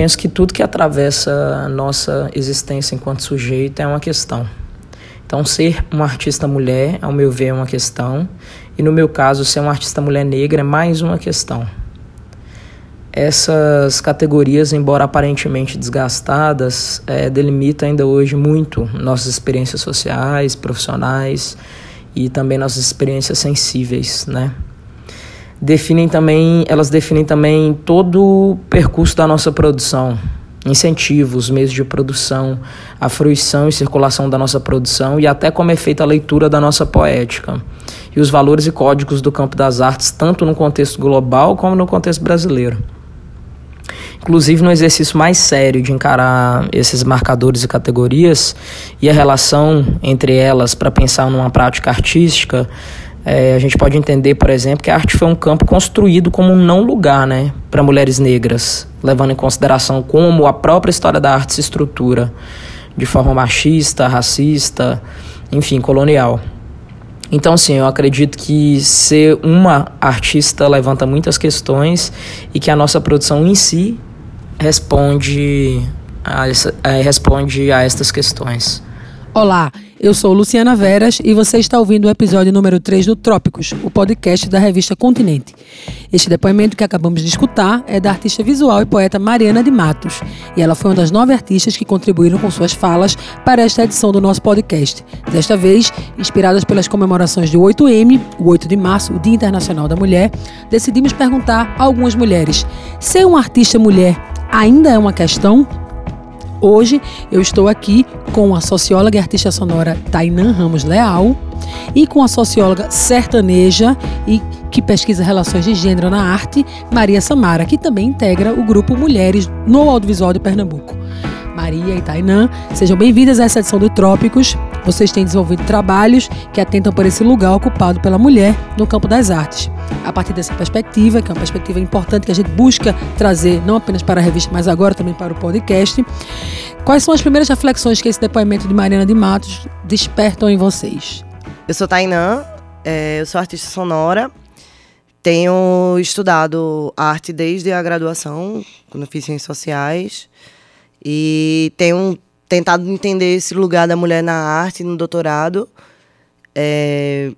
penso que tudo que atravessa a nossa existência enquanto sujeito é uma questão. Então, ser uma artista mulher, ao meu ver, é uma questão, e no meu caso, ser uma artista mulher negra é mais uma questão. Essas categorias, embora aparentemente desgastadas, é, delimitam ainda hoje muito nossas experiências sociais, profissionais e também nossas experiências sensíveis, né? Definem também, elas definem também todo o percurso da nossa produção, incentivos, meios de produção, a fruição e circulação da nossa produção e até como é feita a leitura da nossa poética e os valores e códigos do campo das artes, tanto no contexto global como no contexto brasileiro. Inclusive no exercício mais sério de encarar esses marcadores e categorias e a relação entre elas para pensar numa prática artística, é, a gente pode entender, por exemplo, que a arte foi um campo construído como um não lugar né, para mulheres negras, levando em consideração como a própria história da arte se estrutura de forma machista, racista, enfim, colonial. Então, sim, eu acredito que ser uma artista levanta muitas questões e que a nossa produção em si responde a, essa, a, responde a estas questões. Olá, eu sou Luciana Veras e você está ouvindo o episódio número 3 do Trópicos, o podcast da revista Continente. Este depoimento que acabamos de escutar é da artista visual e poeta Mariana de Matos, e ela foi uma das nove artistas que contribuíram com suas falas para esta edição do nosso podcast. Desta vez, inspiradas pelas comemorações de 8M, o 8 de março, o Dia Internacional da Mulher, decidimos perguntar a algumas mulheres: ser uma artista mulher ainda é uma questão? Hoje eu estou aqui com a socióloga e artista sonora Tainan Ramos Leal e com a socióloga sertaneja e que pesquisa relações de gênero na arte, Maria Samara, que também integra o grupo Mulheres no Audiovisual de Pernambuco. Maria e Tainã, sejam bem-vindas a essa edição do Trópicos. Vocês têm desenvolvido trabalhos que atentam por esse lugar ocupado pela mulher no campo das artes. A partir dessa perspectiva, que é uma perspectiva importante que a gente busca trazer não apenas para a revista, mas agora também para o podcast, quais são as primeiras reflexões que esse depoimento de Mariana de Matos despertam em vocês? Eu sou Tainã, é, eu sou artista sonora, tenho estudado arte desde a graduação, quando fiz ciências sociais. E tenho tentado entender esse lugar da mulher na arte, no doutorado, é,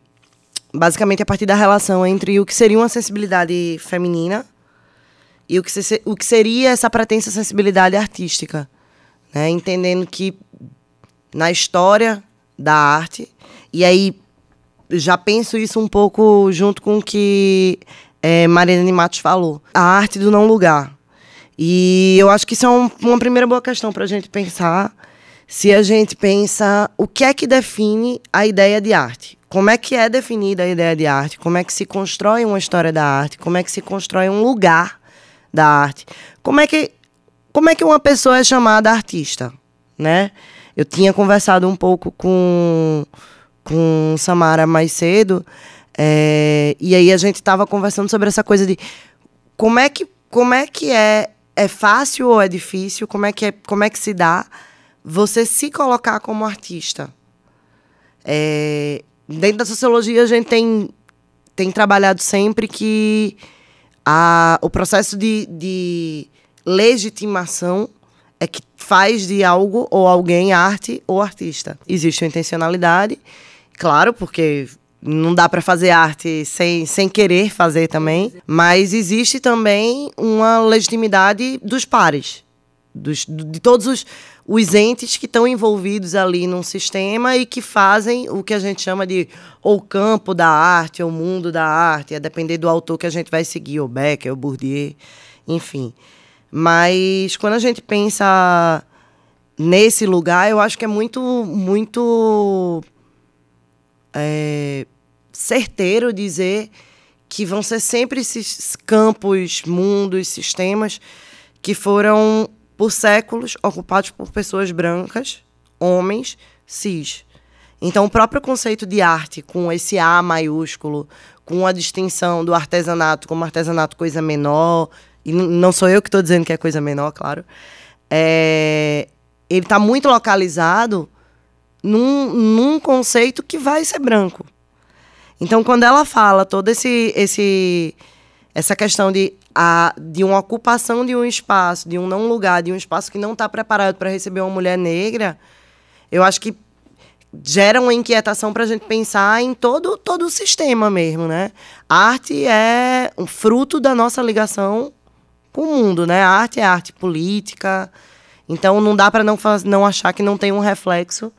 basicamente a partir da relação entre o que seria uma sensibilidade feminina e o que, se, o que seria essa pretensa sensibilidade artística. Né? Entendendo que na história da arte, e aí já penso isso um pouco junto com o que é, Marina de Matos falou, a arte do não lugar. E eu acho que isso é um, uma primeira boa questão para a gente pensar se a gente pensa o que é que define a ideia de arte. Como é que é definida a ideia de arte? Como é que se constrói uma história da arte? Como é que se constrói um lugar da arte? Como é que, como é que uma pessoa é chamada artista? Né? Eu tinha conversado um pouco com, com Samara mais cedo, é, e aí a gente estava conversando sobre essa coisa de como é que, como é, que é é fácil ou é difícil? Como é que, é, como é que se dá você se colocar como artista? É, dentro da sociologia, a gente tem, tem trabalhado sempre que a, o processo de, de legitimação é que faz de algo ou alguém arte ou artista. Existe uma intencionalidade, claro, porque não dá para fazer arte sem, sem querer fazer também, mas existe também uma legitimidade dos pares, dos, de todos os, os entes que estão envolvidos ali num sistema e que fazem o que a gente chama de ou campo da arte, ou mundo da arte, a depender do autor que a gente vai seguir, o Becker, o Bourdieu, enfim. Mas quando a gente pensa nesse lugar, eu acho que é muito, muito é, certeiro dizer que vão ser sempre esses campos, mundos, sistemas que foram por séculos ocupados por pessoas brancas, homens, cis. Então, o próprio conceito de arte, com esse A maiúsculo, com a distinção do artesanato como artesanato coisa menor, e não sou eu que estou dizendo que é coisa menor, claro, é, ele está muito localizado num, num conceito que vai ser branco. Então, quando ela fala todo esse esse essa questão de, a, de uma ocupação de um espaço, de um não lugar, de um espaço que não está preparado para receber uma mulher negra, eu acho que gera uma inquietação para a gente pensar em todo, todo o sistema mesmo, né? A arte é um fruto da nossa ligação com o mundo, né? A arte é arte política, então não dá para não, não achar que não tem um reflexo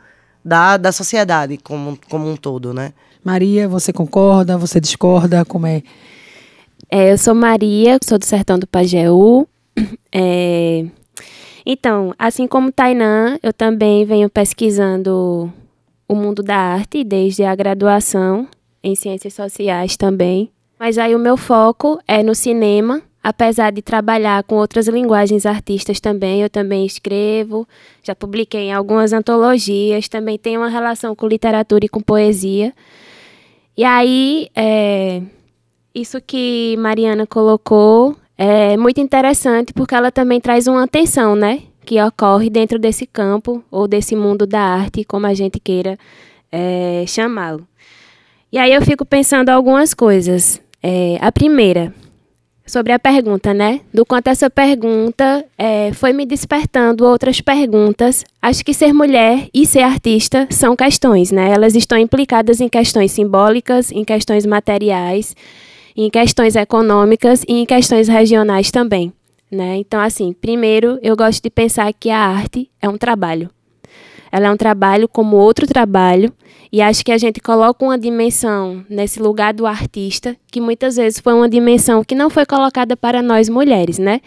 da, da sociedade como, como um todo, né? Maria, você concorda? Você discorda? Como é? é eu sou Maria, sou do Sertão do Pajeú. É, então, assim como Tainã, eu também venho pesquisando o mundo da arte desde a graduação em ciências sociais também. Mas aí o meu foco é no cinema, apesar de trabalhar com outras linguagens artistas também, eu também escrevo, já publiquei em algumas antologias, também tenho uma relação com literatura e com poesia. E aí, é, isso que Mariana colocou é muito interessante porque ela também traz uma atenção, né? Que ocorre dentro desse campo ou desse mundo da arte, como a gente queira é, chamá-lo. E aí eu fico pensando algumas coisas. É, a primeira, sobre a pergunta, né? Do quanto essa pergunta é, foi me despertando outras perguntas. Acho que ser mulher e ser artista são questões, né? Elas estão implicadas em questões simbólicas, em questões materiais, em questões econômicas e em questões regionais também, né? Então, assim, primeiro eu gosto de pensar que a arte é um trabalho. Ela é um trabalho como outro trabalho, e acho que a gente coloca uma dimensão nesse lugar do artista, que muitas vezes foi uma dimensão que não foi colocada para nós mulheres, né?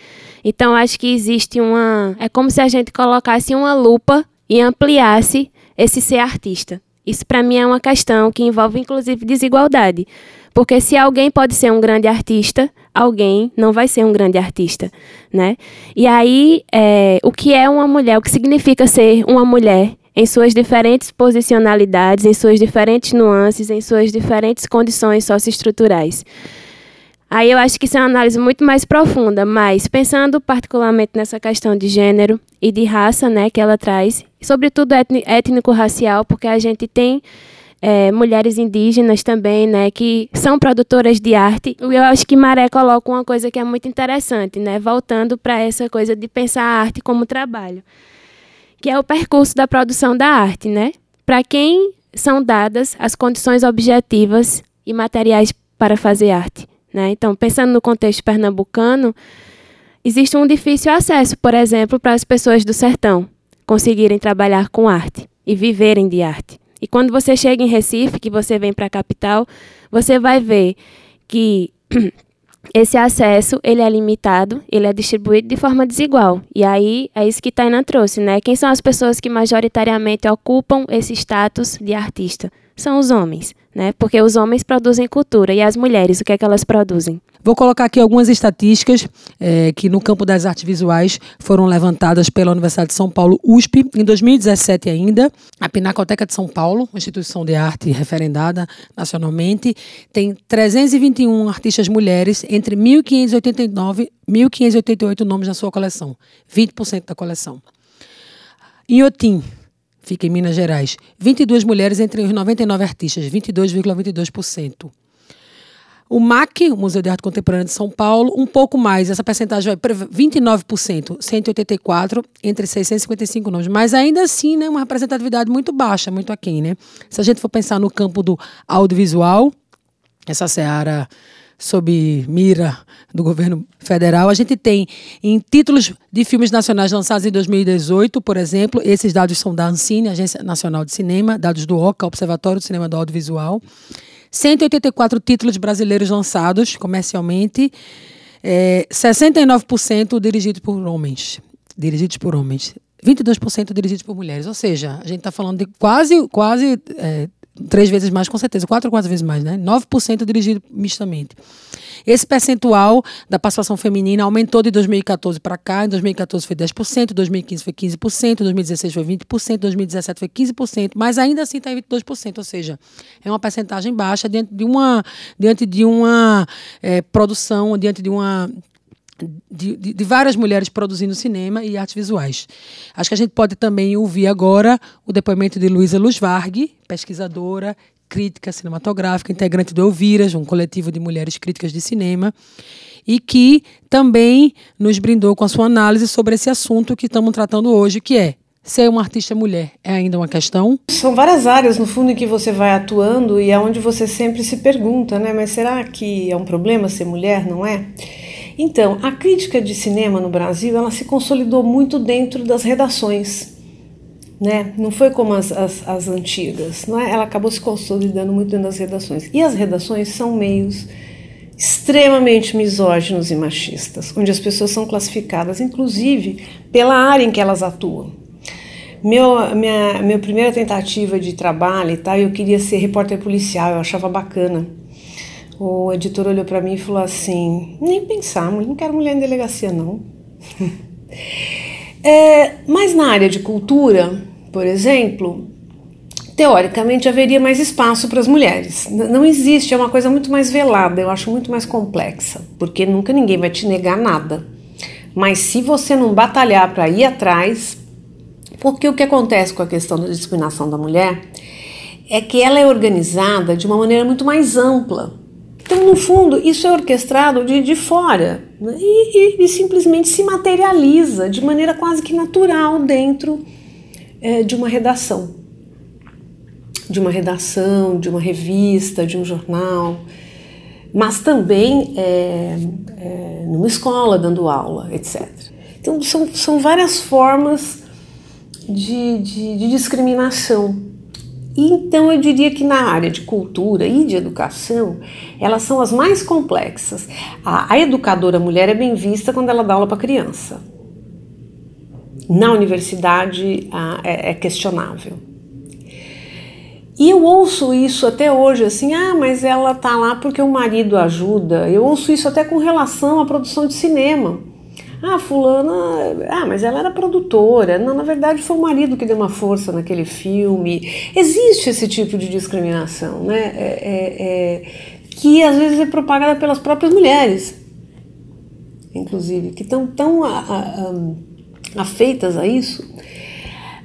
Então acho que existe uma. É como se a gente colocasse uma lupa e ampliasse esse ser artista. Isso para mim é uma questão que envolve inclusive desigualdade. Porque se alguém pode ser um grande artista, alguém não vai ser um grande artista, né? E aí, é, o que é uma mulher? O que significa ser uma mulher em suas diferentes posicionalidades, em suas diferentes nuances, em suas diferentes condições socioestruturais? Aí eu acho que isso é uma análise muito mais profunda, mas pensando particularmente nessa questão de gênero e de raça, né, que ela traz, sobretudo étnico-racial, porque a gente tem é, mulheres indígenas também, né, que são produtoras de arte. Eu acho que Maré coloca uma coisa que é muito interessante, né, voltando para essa coisa de pensar a arte como trabalho, que é o percurso da produção da arte, né? Para quem são dadas as condições objetivas e materiais para fazer arte, né? Então, pensando no contexto pernambucano, existe um difícil acesso, por exemplo, para as pessoas do sertão conseguirem trabalhar com arte e viverem de arte. E quando você chega em Recife, que você vem para a capital, você vai ver que esse acesso ele é limitado, ele é distribuído de forma desigual. E aí é isso que Tainan trouxe, né? Quem são as pessoas que majoritariamente ocupam esse status de artista? São os homens, né? Porque os homens produzem cultura e as mulheres, o que é que elas produzem? Vou colocar aqui algumas estatísticas é, que no campo das artes visuais foram levantadas pela Universidade de São Paulo, USP, em 2017 ainda. A Pinacoteca de São Paulo, instituição de arte referendada nacionalmente, tem 321 artistas mulheres entre 1.589 e 1.588 nomes na sua coleção, 20% da coleção. Inhotim, fica em Minas Gerais, 22 mulheres entre os 99 artistas, 22,22%. O MAC, o Museu de Arte Contemporânea de São Paulo, um pouco mais, essa percentagem vai para 29%, 184 entre 655 nomes, mas ainda assim, né, uma representatividade muito baixa, muito aquém, né? Se a gente for pensar no campo do audiovisual, essa seara sob mira do governo federal. A gente tem em títulos de filmes nacionais lançados em 2018, por exemplo, esses dados são da Ancine, Agência Nacional de Cinema, dados do OCA, Observatório do Cinema do Audiovisual. 184 títulos brasileiros lançados comercialmente, é, 69% dirigidos por homens. Dirigidos por homens. 22% dirigidos por mulheres. Ou seja, a gente está falando de quase, quase é, três vezes mais, com certeza, quatro ou quatro vezes mais, né? 9% dirigido mistamente. Esse percentual da participação feminina aumentou de 2014 para cá. Em 2014 foi 10%, 2015 foi 15%, 2016 foi 20%, 2017 foi 15%, mas ainda assim está em 22%, ou seja, é uma percentagem baixa diante de uma, diante de uma é, produção, diante de uma de, de, de, várias mulheres produzindo cinema e artes visuais. Acho que a gente pode também ouvir agora o depoimento de Luísa Luz Varg, pesquisadora, crítica cinematográfica, integrante do Elviras, um coletivo de mulheres críticas de cinema, e que também nos brindou com a sua análise sobre esse assunto que estamos tratando hoje, que é ser uma artista mulher é ainda uma questão? São várias áreas, no fundo, em que você vai atuando e é onde você sempre se pergunta, né? Mas será que é um problema ser mulher, não é? Então, a crítica de cinema no Brasil, ela se consolidou muito dentro das redações, né? Não foi como as, as, as antigas, não é? Ela acabou se consolidando muito dentro das redações. E as redações são meios extremamente misóginos e machistas, onde as pessoas são classificadas, inclusive, pela área em que elas atuam. Meu, minha, minha primeira tentativa de trabalho tal, eu queria ser repórter policial, eu achava bacana. O editor olhou para mim e falou assim: nem pensar, não quero mulher em delegacia, não. é, mas na área de cultura, por exemplo, teoricamente haveria mais espaço para as mulheres. Não existe, é uma coisa muito mais velada, eu acho muito mais complexa, porque nunca ninguém vai te negar nada. Mas se você não batalhar para ir atrás, porque o que acontece com a questão da discriminação da mulher é que ela é organizada de uma maneira muito mais ampla. Então, no fundo, isso é orquestrado de, de fora né? e, e, e, simplesmente se materializa de maneira quase que natural dentro é, de uma redação. De uma redação, de uma revista, de um jornal, mas também é, é, numa escola dando aula, etc. Então, são, são várias formas de, de, de discriminação. Então eu diria que na área de cultura e de educação, elas são as mais complexas. A, a educadora mulher é bem vista quando ela dá aula para criança. Na universidade a, é, é questionável. E eu ouço isso até hoje, assim, ah, mas ela tá lá porque o marido ajuda. Eu ouço isso até com relação à produção de cinema. Ah, fulana, ah, mas ela era produtora. Não, na verdade foi o marido que deu uma força naquele filme. Existe esse tipo de discriminação, né? É, é, é, que às vezes é propagada pelas próprias mulheres, inclusive, que estão tão, tão afeitas a isso.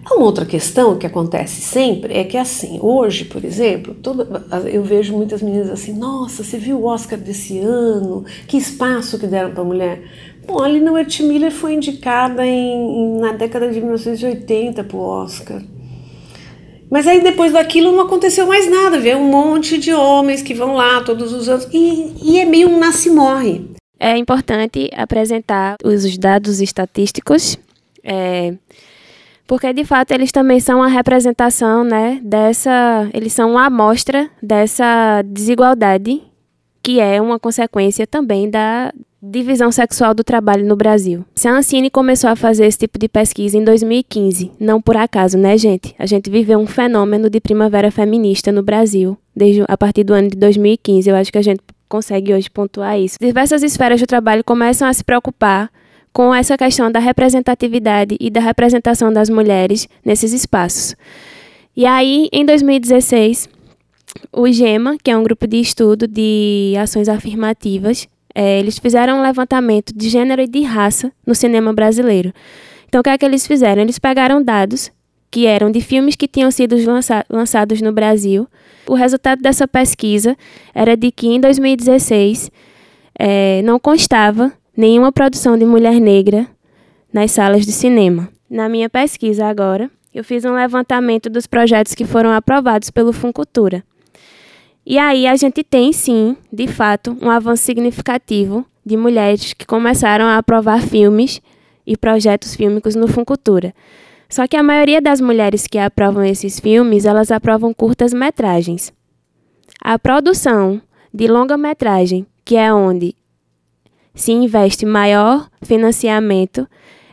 Uma outra questão que acontece sempre é que assim, hoje, por exemplo, toda, eu vejo muitas meninas assim, nossa, você viu o Oscar desse ano? Que espaço que deram para a mulher? Bom, a Lina Wertmiller foi indicada em, na década de 1980 para o Oscar. Mas aí depois daquilo não aconteceu mais nada, vê um monte de homens que vão lá todos os anos e, e é meio um nasce-morre. É importante apresentar os dados estatísticos, é, porque de fato eles também são a representação né, dessa. Eles são uma amostra dessa desigualdade que é uma consequência também da, divisão sexual do trabalho no Brasil. A Ancine começou a fazer esse tipo de pesquisa em 2015, não por acaso, né, gente? A gente viveu um fenômeno de primavera feminista no Brasil, desde a partir do ano de 2015. Eu acho que a gente consegue hoje pontuar isso. Diversas esferas do trabalho começam a se preocupar com essa questão da representatividade e da representação das mulheres nesses espaços. E aí, em 2016, o GEMA, que é um grupo de estudo de ações afirmativas, é, eles fizeram um levantamento de gênero e de raça no cinema brasileiro. Então, o que é que eles fizeram? Eles pegaram dados que eram de filmes que tinham sido lança lançados no Brasil. O resultado dessa pesquisa era de que em 2016 é, não constava nenhuma produção de mulher negra nas salas de cinema. Na minha pesquisa agora, eu fiz um levantamento dos projetos que foram aprovados pelo Funcultura. E aí a gente tem sim, de fato, um avanço significativo de mulheres que começaram a aprovar filmes e projetos fílmicos no Funcultura. Só que a maioria das mulheres que aprovam esses filmes, elas aprovam curtas-metragens. A produção de longa-metragem, que é onde se investe maior financiamento,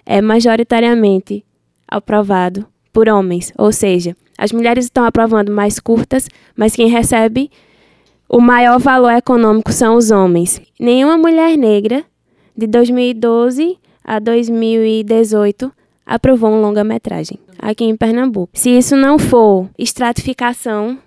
é majoritariamente aprovado por homens, ou seja, as mulheres estão aprovando mais curtas, mas quem recebe o maior valor econômico são os homens. Nenhuma mulher negra de 2012 a 2018 aprovou um longa-metragem aqui em Pernambuco. Se isso não for estratificação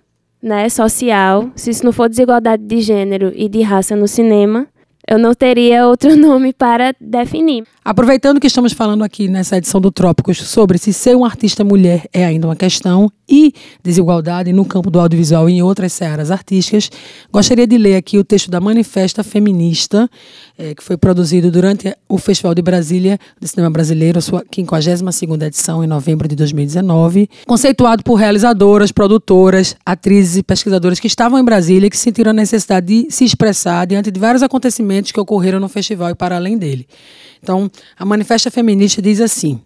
né, social, se isso não for desigualdade de gênero e de raça no cinema, eu não teria outro nome para definir. Aproveitando que estamos falando aqui nessa edição do Trópicos sobre se ser uma artista mulher é ainda uma questão e desigualdade no campo do audiovisual e em outras searas artísticas, gostaria de ler aqui o texto da Manifesta Feminista, é, que foi produzido durante o Festival de Brasília do Cinema Brasileiro, sua 52ª edição, em novembro de 2019, conceituado por realizadoras, produtoras, atrizes e pesquisadoras que estavam em Brasília e que sentiram a necessidade de se expressar diante de vários acontecimentos que ocorreram no festival e para além dele. Então, a Manifesta Feminista diz assim: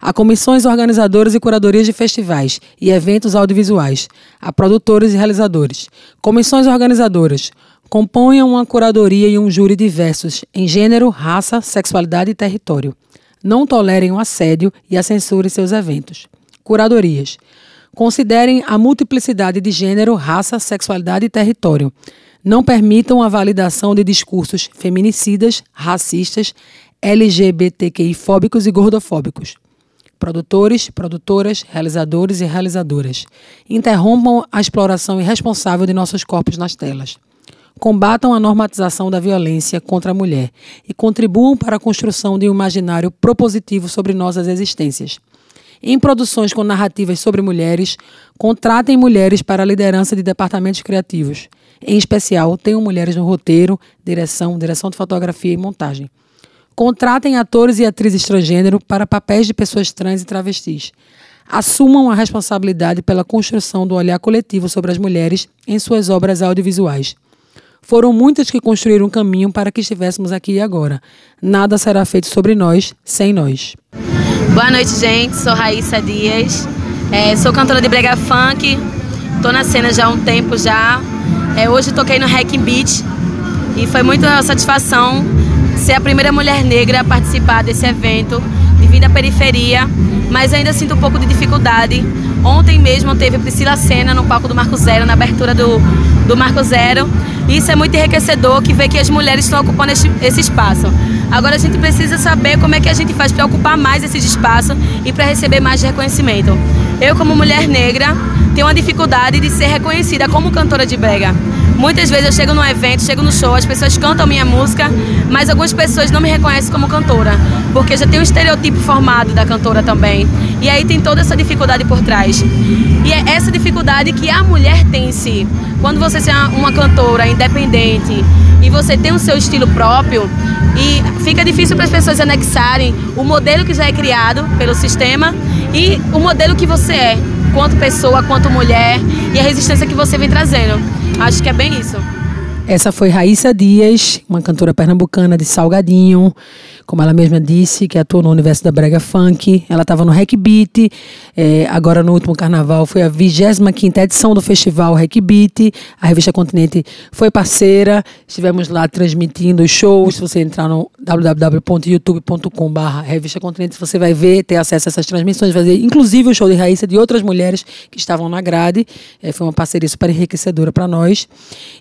há comissões organizadoras e curadorias de festivais e eventos audiovisuais, há produtores e realizadores. Comissões organizadoras componham uma curadoria e um júri diversos em gênero, raça, sexualidade e território. Não tolerem o assédio e a censura em seus eventos. Curadorias. Considerem a multiplicidade de gênero, raça, sexualidade e território. Não permitam a validação de discursos feminicidas, racistas, LGBTQI-fóbicos e gordofóbicos. Produtores, produtoras, realizadores e realizadoras. Interrompam a exploração irresponsável de nossos corpos nas telas. Combatam a normatização da violência contra a mulher e contribuam para a construção de um imaginário propositivo sobre nossas existências. Em produções com narrativas sobre mulheres, contratem mulheres para a liderança de departamentos criativos. Em especial, tenham mulheres no roteiro, direção, direção de fotografia e montagem. Contratem atores e atrizes transgênero para papéis de pessoas trans e travestis. Assumam a responsabilidade pela construção do olhar coletivo sobre as mulheres em suas obras audiovisuais. Foram muitas que construíram um caminho para que estivéssemos aqui e agora. Nada será feito sobre nós sem nós. Boa noite, gente. Sou Raíssa Dias. É, sou cantora de brega funk. Tô na cena já há um tempo já. É, hoje toquei no Hacking Beat e foi muita satisfação ser a primeira mulher negra a participar desse evento devido à periferia, mas ainda sinto um pouco de dificuldade. Ontem mesmo teve Priscila Senna no palco do Marco Zero, na abertura do, do Marco Zero. Isso é muito enriquecedor que vê que as mulheres estão ocupando esse, esse espaço. Agora a gente precisa saber como é que a gente faz para ocupar mais esse espaço e para receber mais reconhecimento. Eu, como mulher negra, tenho uma dificuldade de ser reconhecida como cantora de brega. Muitas vezes eu chego num evento, chego no show, as pessoas cantam minha música, mas algumas pessoas não me reconhecem como cantora, porque já tem um estereotipo formado da cantora também. E aí tem toda essa dificuldade por trás. E é essa dificuldade que a mulher tem em si. Quando você é uma cantora independente e você tem o seu estilo próprio, e fica difícil para as pessoas anexarem o modelo que já é criado pelo sistema e o modelo que você é, quanto pessoa, quanto mulher, e a resistência que você vem trazendo. Acho que é bem isso. Essa foi Raíssa Dias, uma cantora pernambucana de Salgadinho, como ela mesma disse, que atuou no universo da Brega Funk. Ela estava no Hack Beat, é, agora no último carnaval foi a 25 edição do festival Hack Beat. A revista Continente foi parceira, estivemos lá transmitindo os shows. Se você entrar no www.youtube.com.br Revista Continente, você vai ver, ter acesso a essas transmissões, vai inclusive o show de Raíssa de outras mulheres que estavam na grade. É, foi uma parceria super enriquecedora para nós.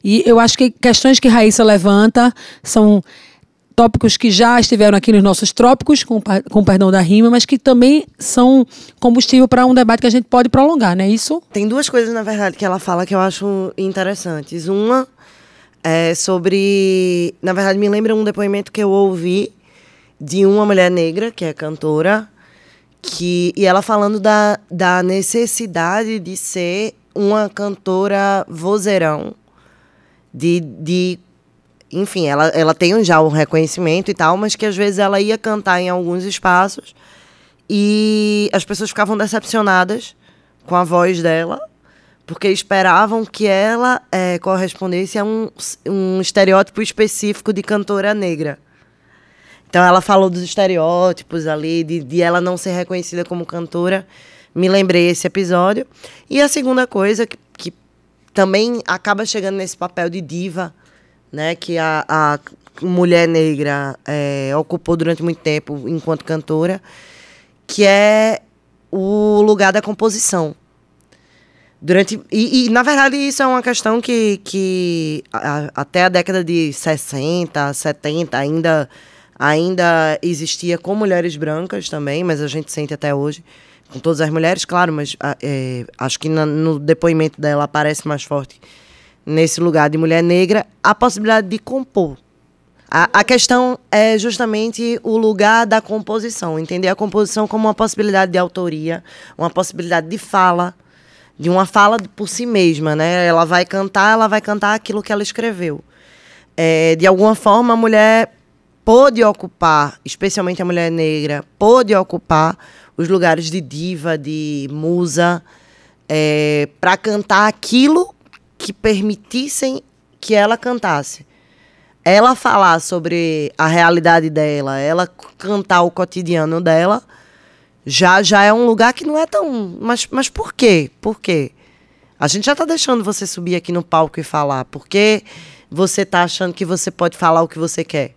E eu acho que questões que Raíssa levanta são tópicos que já estiveram aqui nos nossos trópicos, com, com perdão da rima, mas que também são combustível para um debate que a gente pode prolongar, não é isso? Tem duas coisas, na verdade, que ela fala que eu acho interessantes. Uma é sobre. Na verdade, me lembra um depoimento que eu ouvi de uma mulher negra, que é cantora, que, e ela falando da, da necessidade de ser uma cantora vozeirão, de, de enfim, ela, ela tem já um reconhecimento e tal, mas que às vezes ela ia cantar em alguns espaços e as pessoas ficavam decepcionadas com a voz dela, porque esperavam que ela é, correspondesse a um, um estereótipo específico de cantora negra. Então ela falou dos estereótipos ali, de, de ela não ser reconhecida como cantora. Me lembrei esse episódio. E a segunda coisa, que, também acaba chegando nesse papel de diva, né, que a, a mulher negra é, ocupou durante muito tempo enquanto cantora, que é o lugar da composição. Durante, e, e, na verdade, isso é uma questão que, que a, até a década de 60, 70 ainda, ainda existia com mulheres brancas também, mas a gente sente até hoje, com todas as mulheres, claro, mas é, acho que na, no depoimento dela aparece mais forte nesse lugar de mulher negra, a possibilidade de compor. A, a questão é justamente o lugar da composição, entender a composição como uma possibilidade de autoria, uma possibilidade de fala, de uma fala por si mesma, né? Ela vai cantar, ela vai cantar aquilo que ela escreveu. É, de alguma forma, a mulher pôde ocupar, especialmente a mulher negra, pôde ocupar os lugares de diva, de musa, é, para cantar aquilo que permitissem que ela cantasse ela falar sobre a realidade dela, ela cantar o cotidiano dela, já já é um lugar que não é tão. Mas, mas por quê? Por quê? A gente já está deixando você subir aqui no palco e falar. Por que você está achando que você pode falar o que você quer?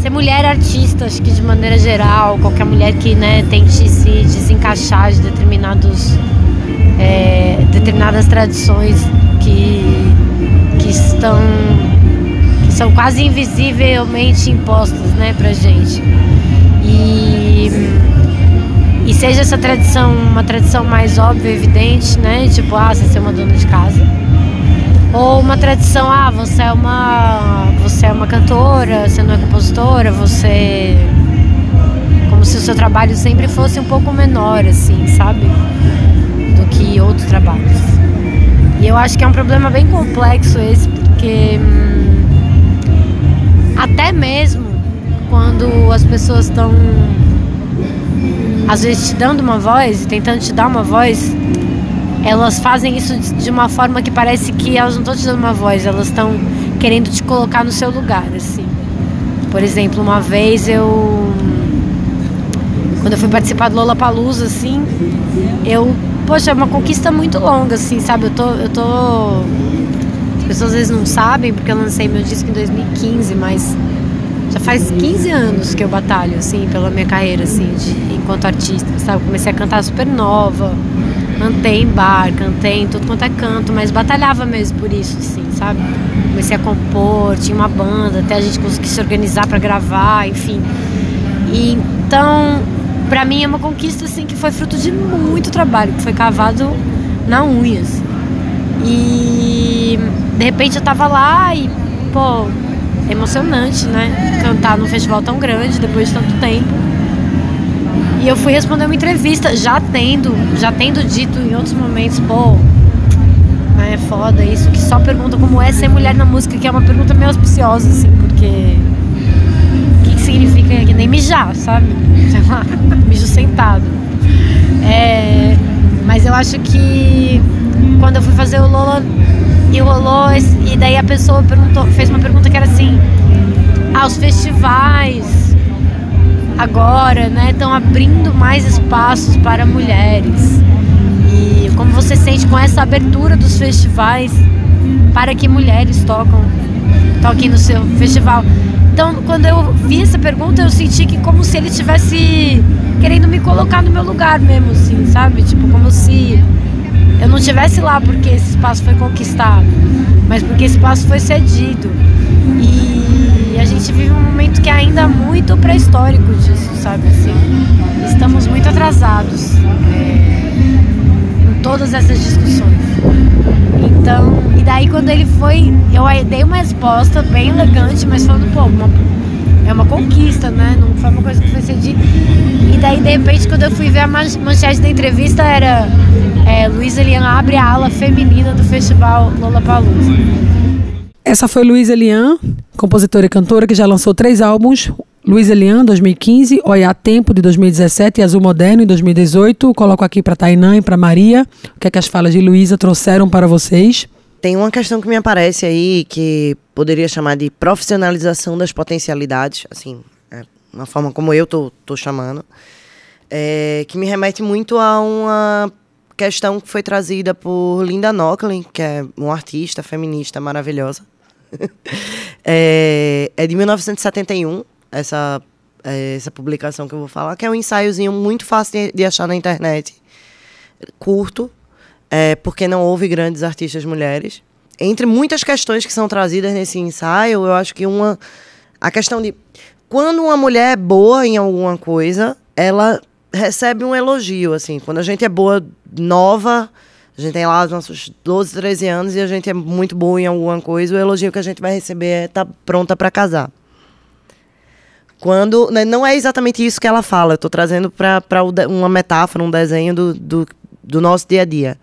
Ser mulher artista, acho que de maneira geral, qualquer mulher que né, tente se desencaixar de determinados, é, determinadas tradições que, que estão são quase invisivelmente impostas, né, pra gente. E, e seja essa tradição uma tradição mais óbvia, evidente, né, tipo, ah, você ser uma dona de casa. Ou uma tradição, ah, você é uma, você é uma cantora, você não é compositora, você como se o seu trabalho sempre fosse um pouco menor, assim, sabe? Do que outros trabalhos. E eu acho que é um problema bem complexo esse, porque hum, até mesmo quando as pessoas estão às vezes te dando uma voz, tentando te dar uma voz, elas fazem isso de uma forma que parece que elas não estão te dando uma voz, elas estão querendo te colocar no seu lugar, assim. Por exemplo, uma vez eu quando eu fui participar do Lola Palusa, assim, eu, poxa, é uma conquista muito longa, assim, sabe? Eu tô, eu tô pessoas às vezes não sabem, porque eu lancei meu disco em 2015, mas já faz 15 anos que eu batalho, assim, pela minha carreira, assim, de, enquanto artista, sabe? Comecei a cantar super nova, cantei em bar, cantei em tudo quanto é canto, mas batalhava mesmo por isso, assim, sabe? Comecei a compor, tinha uma banda, até a gente conseguir se organizar para gravar, enfim. E, então, para mim é uma conquista, assim, que foi fruto de muito trabalho, que foi cavado na unha, assim. E de repente eu tava lá e, pô, emocionante, né? Cantar num festival tão grande depois de tanto tempo. E eu fui responder uma entrevista, já tendo, já tendo dito em outros momentos, pô, é foda isso, que só pergunta como é ser mulher na música, que é uma pergunta meio auspiciosa, assim, porque. O que, que significa que nem mijar, sabe? Sei lá, mijo sentado. É, mas eu acho que quando eu fui fazer o Lola e rolou e daí a pessoa perguntou, fez uma pergunta que era assim: ah, festivais agora, né, estão abrindo mais espaços para mulheres. E como você sente com essa abertura dos festivais para que mulheres tocam toquem no seu festival? Então, quando eu vi essa pergunta, eu senti que como se ele estivesse querendo me colocar no meu lugar mesmo, assim, sabe? Tipo, como se eu não estivesse lá porque esse espaço foi conquistado, mas porque esse espaço foi cedido. Gente vive um momento que é ainda muito pré-histórico disso, sabe? Assim, estamos muito atrasados é, em todas essas discussões. Então, e daí quando ele foi, eu dei uma resposta bem elegante, mas falando, pô, uma, é uma conquista, né? Não foi uma coisa que foi cedida. E daí, de repente, quando eu fui ver a manchete da entrevista, era é, Luísa Lian abre a ala feminina do festival Lollapalooza. Essa foi Luísa Lian, compositora e cantora que já lançou três álbuns. Luísa Lian, 2015, Olhar Tempo, de 2017 e Azul Moderno, em 2018. Coloco aqui para Tainã e para Maria. O que é que as falas de Luísa trouxeram para vocês? Tem uma questão que me aparece aí que poderia chamar de profissionalização das potencialidades, assim, é uma forma como eu tô, tô chamando, é, que me remete muito a uma questão que foi trazida por Linda Nochlin, que é uma artista feminista maravilhosa. é, é, de 1971, essa, é, essa publicação que eu vou falar, que é um ensaiozinho muito fácil de, de achar na internet, curto, é, porque não houve grandes artistas mulheres. Entre muitas questões que são trazidas nesse ensaio, eu acho que uma. A questão de. Quando uma mulher é boa em alguma coisa, ela recebe um elogio, assim. Quando a gente é boa nova, a gente tem lá os nossos 12, 13 anos e a gente é muito boa em alguma coisa, o elogio que a gente vai receber é estar tá pronta para casar. Quando. né, Não é exatamente isso que ela fala, eu estou trazendo para uma metáfora, um desenho do, do, do nosso dia a dia.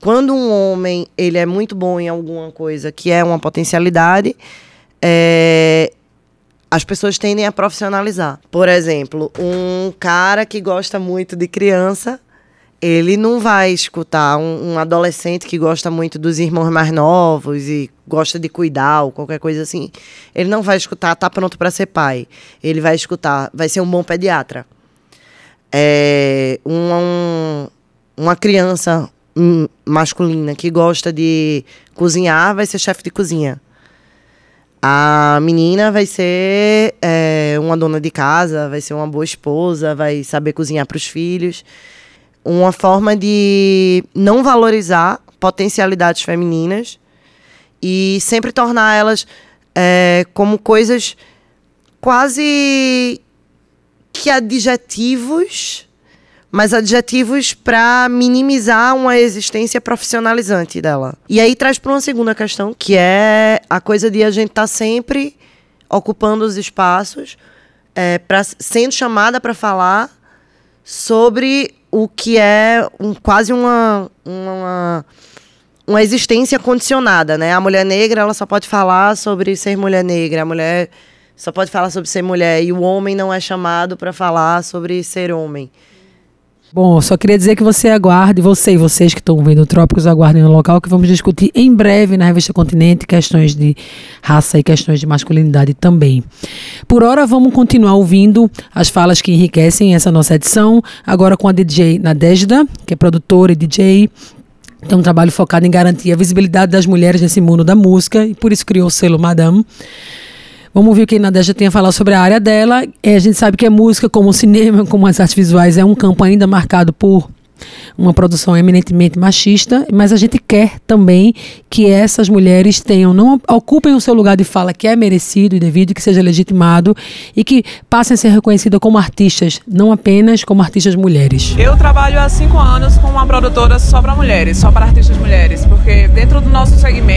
Quando um homem ele é muito bom em alguma coisa que é uma potencialidade, é, as pessoas tendem a profissionalizar. Por exemplo, um cara que gosta muito de criança, ele não vai escutar um, um adolescente que gosta muito dos irmãos mais novos e gosta de cuidar ou qualquer coisa assim. Ele não vai escutar, tá pronto para ser pai. Ele vai escutar, vai ser um bom pediatra. É, um, um- uma criança hum, masculina que gosta de cozinhar vai ser chefe de cozinha. A menina vai ser é, uma dona de casa, vai ser uma boa esposa, vai saber cozinhar para os filhos. Uma forma de não valorizar potencialidades femininas e sempre tornar elas é, como coisas quase que adjetivos, mas adjetivos para minimizar uma existência profissionalizante dela. E aí traz para uma segunda questão, que é a coisa de a gente estar sempre ocupando os espaços, é, pra, sendo chamada para falar sobre o que é um, quase uma, uma uma existência condicionada, né? A mulher negra, ela só pode falar sobre ser mulher negra, a mulher só pode falar sobre ser mulher e o homem não é chamado para falar sobre ser homem. Bom, só queria dizer que você aguarde, você e vocês que estão vendo Trópicos, aguardem no local que vamos discutir em breve na revista Continente questões de raça e questões de masculinidade também. Por hora, vamos continuar ouvindo as falas que enriquecem essa nossa edição, agora com a DJ Nadejda, que é produtora e DJ. Tem um trabalho focado em garantir a visibilidade das mulheres nesse mundo da música e por isso criou o selo Madame. Vamos ouvir o que a Nadejda tem a falar sobre a área dela. É, a gente sabe que a música, como o cinema, como as artes visuais, é um campo ainda marcado por uma produção eminentemente machista, mas a gente quer também que essas mulheres tenham, não ocupem o seu lugar de fala que é merecido e devido, que seja legitimado e que passem a ser reconhecidas como artistas, não apenas como artistas mulheres. Eu trabalho há cinco anos com uma produtora só para mulheres, só para artistas mulheres, porque dentro do nosso segmento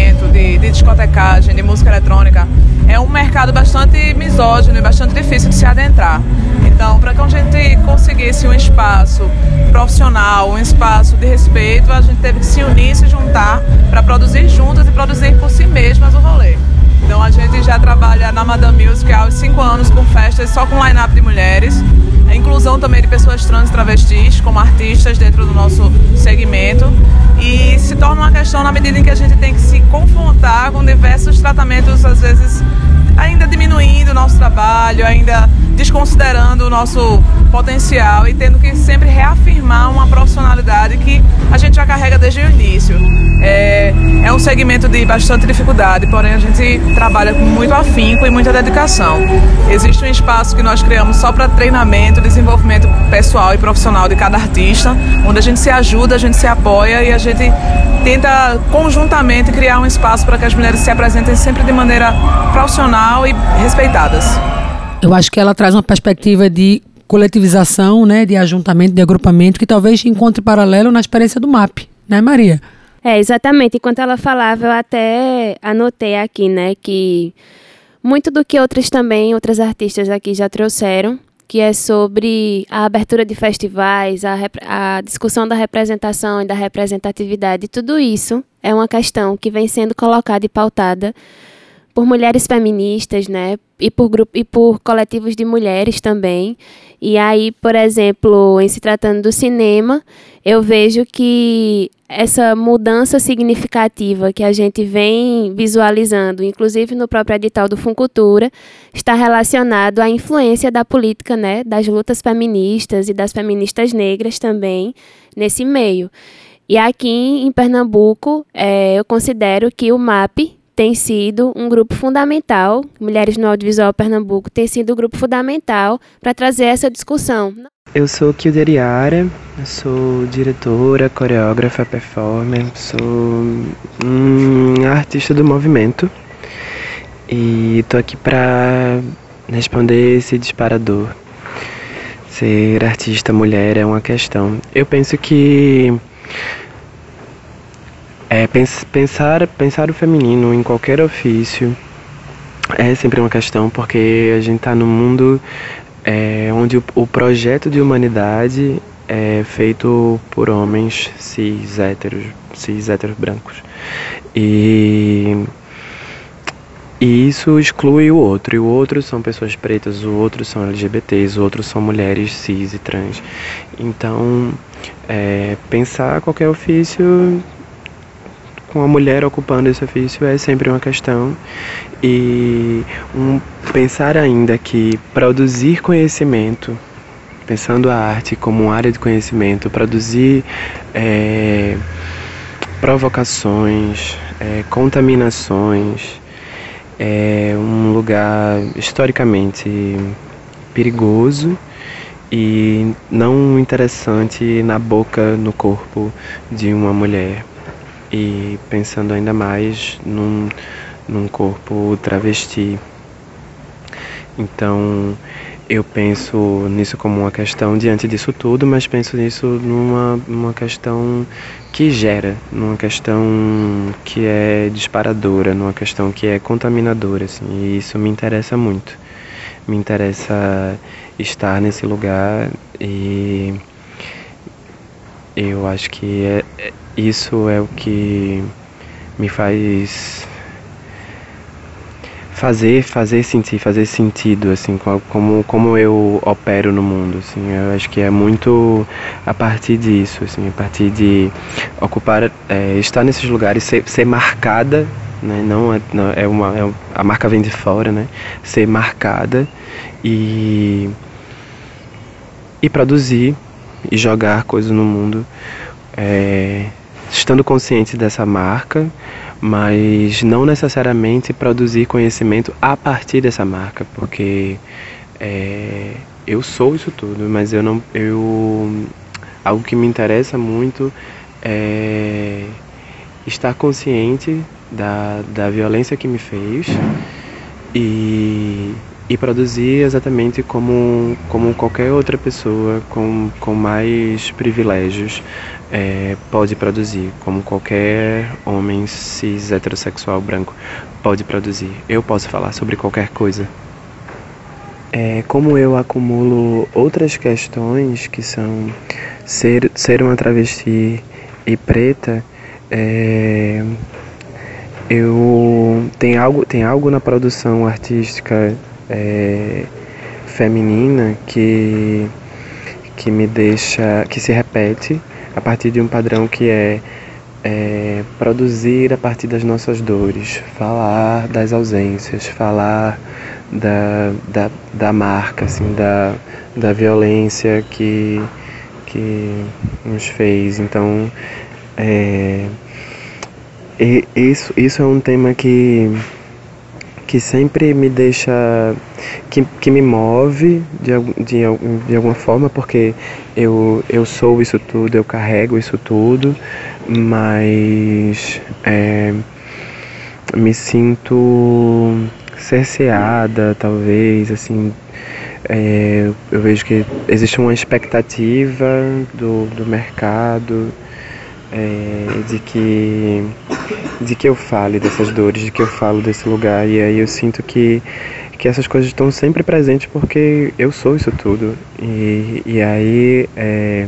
discotecagem, de música eletrônica, é um mercado bastante misógino e bastante difícil de se adentrar. Então, para que a gente conseguisse um espaço profissional, um espaço de respeito, a gente teve que se unir, se juntar para produzir juntas e produzir por si mesmas o rolê. Então a gente já trabalha na Madame Music há uns 5 anos com festas só com line-up de mulheres. A inclusão também de pessoas trans e travestis como artistas dentro do nosso segmento. E se torna uma questão na medida em que a gente tem que se confrontar com diversos tratamentos, às vezes ainda diminuindo o nosso trabalho, ainda desconsiderando o nosso potencial e tendo que sempre reafirmar uma profissionalidade que a gente já carrega desde o início. É, é um segmento de bastante dificuldade, porém a gente trabalha com muito afinco e muita dedicação. Existe um espaço que nós criamos só para treinamento, desenvolvimento pessoal e profissional de cada artista, onde a gente se ajuda, a gente se apoia e a gente tenta conjuntamente criar um espaço para que as mulheres se apresentem sempre de maneira profissional e respeitadas. Eu acho que ela traz uma perspectiva de coletivização, né, de ajuntamento, de agrupamento, que talvez encontre paralelo na experiência do MAP, né, Maria? É, exatamente. Enquanto ela falava, eu até anotei aqui, né, que muito do que outras também, outras artistas aqui já trouxeram, que é sobre a abertura de festivais, a, a discussão da representação e da representatividade, tudo isso é uma questão que vem sendo colocada e pautada por mulheres feministas, né? E por grupo e por coletivos de mulheres também. E aí, por exemplo, em se tratando do cinema, eu vejo que essa mudança significativa que a gente vem visualizando, inclusive no próprio edital do Funcultura, está relacionado à influência da política, né, das lutas feministas e das feministas negras também nesse meio. E aqui em Pernambuco, eh, eu considero que o MAP tem sido um grupo fundamental, Mulheres no Audiovisual Pernambuco tem sido um grupo fundamental para trazer essa discussão. Eu sou Kilder Yara, eu sou diretora, coreógrafa, performer, sou hum, artista do movimento e tô aqui pra responder esse disparador. Ser artista mulher é uma questão. Eu penso que é, pens- pensar, pensar o feminino em qualquer ofício é sempre uma questão porque a gente está no mundo é, onde o, o, projeto de humanidade é feito por homens cis héteros, cis héteros brancos. E, e isso exclui o outro. E o outro são pessoas pretas, o outro são LGBTs, o outro são mulheres cis e trans. Então, é, pensar qualquer ofício com a mulher ocupando esse ofício é sempre uma questão. E um, pensar ainda que produzir conhecimento, pensando a arte como uma área de conhecimento, produzir é, provocações, é, contaminações, é um lugar historicamente perigoso e não interessante na boca, no corpo de uma mulher e pensando ainda mais num, num corpo travesti. Então eu penso nisso como uma questão diante disso tudo, mas penso nisso numa uma questão que gera, numa questão que é disparadora, numa questão que é contaminadora, assim, e isso me interessa muito. Me interessa estar nesse lugar e eu acho que é, é isso é o que me faz fazer fazer sentir fazer sentido assim como como eu opero no mundo assim. Eu acho que é muito a partir disso assim a partir de ocupar é, estar nesses lugares ser, ser marcada né não é, não, é uma é, a marca vem de fora né ser marcada e e produzir e jogar coisas no mundo é, estando consciente dessa marca, mas não necessariamente produzir conhecimento a partir dessa marca, porque é, eu sou isso tudo, mas eu não, eu algo que me interessa muito é estar consciente da, da violência que me fez e, e produzir exatamente como, como qualquer outra pessoa com, com mais privilégios é, pode produzir, como qualquer homem cis heterossexual branco pode produzir. Eu posso falar sobre qualquer coisa. É, como eu acumulo outras questões que são ser, ser uma travesti e preta, é, eu tem algo tem algo na produção artística é, feminina que que me deixa que se repete a partir de um padrão que é, é produzir a partir das nossas dores, falar das ausências, falar da, da, da marca, assim, da, da violência que, que nos fez. Então, é, isso, isso é um tema que que sempre me deixa, que, que me move de, de, de alguma forma, porque eu, eu sou isso tudo, eu carrego isso tudo, mas é, me sinto cerceada, talvez, assim, é, eu vejo que existe uma expectativa do, do mercado é, de que de que eu fale dessas dores, de que eu falo desse lugar. E aí eu sinto que que essas coisas estão sempre presentes porque eu sou isso tudo. E, e aí é,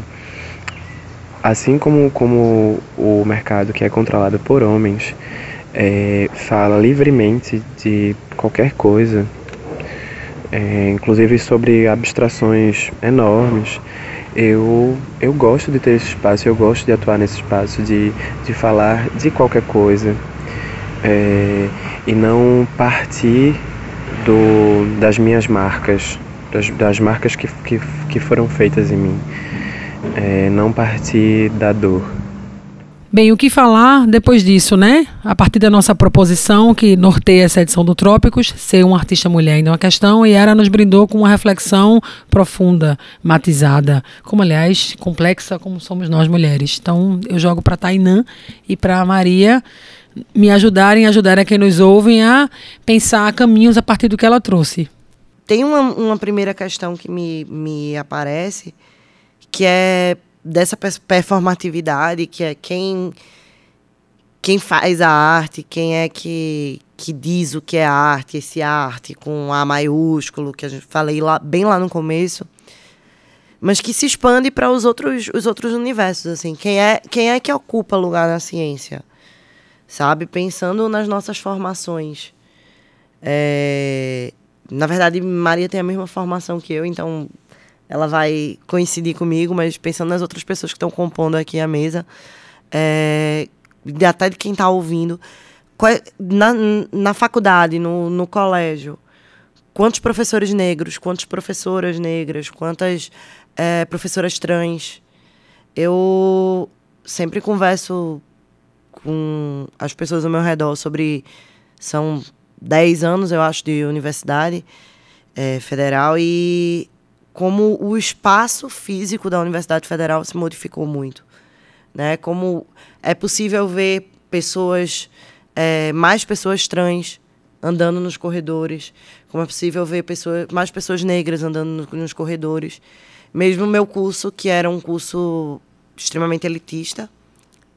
assim como como o mercado que é controlado por homens é, fala livremente de qualquer coisa é, inclusive sobre abstrações enormes eu, eu gosto de ter esse espaço, eu gosto de atuar nesse espaço, de, de falar de qualquer coisa é, e não partir do, das minhas marcas, das, das marcas que, que, que foram feitas em mim, é, não partir da dor. Bem, o que falar depois disso, né? A partir da nossa proposição que norteia essa edição do Trópicos, ser uma artista mulher ainda é uma questão, e Yara nos brindou com uma reflexão profunda, matizada, como aliás complexa como somos nós mulheres. Então eu jogo para Tainã e para Maria me ajudarem, ajudar a quem nos ouvem a pensar caminhos a partir do que ela trouxe. Tem uma, uma primeira questão que me, me aparece, que é dessa performatividade que é quem quem faz a arte, quem é que que diz o que é arte, esse arte com A maiúsculo, que a gente falei lá, bem lá no começo, mas que se expande para os outros, os outros universos, assim. Quem é, quem é que ocupa lugar na ciência? Sabe? Pensando nas nossas formações. É, na verdade, Maria tem a mesma formação que eu, então ela vai coincidir comigo, mas pensando nas outras pessoas que estão compondo aqui a mesa, é, até de quem está ouvindo, é, na, na faculdade, no, no colégio, quantos professores negros, quantas professoras negras, quantas é, professoras trans. Eu sempre converso com as pessoas ao meu redor sobre. São 10 anos, eu acho, de universidade é, federal e como o espaço físico da Universidade Federal se modificou muito. Né? Como é possível ver pessoas, é, mais pessoas trans andando nos corredores, como é possível ver pessoas, mais pessoas negras andando nos corredores. Mesmo o meu curso, que era um curso extremamente elitista,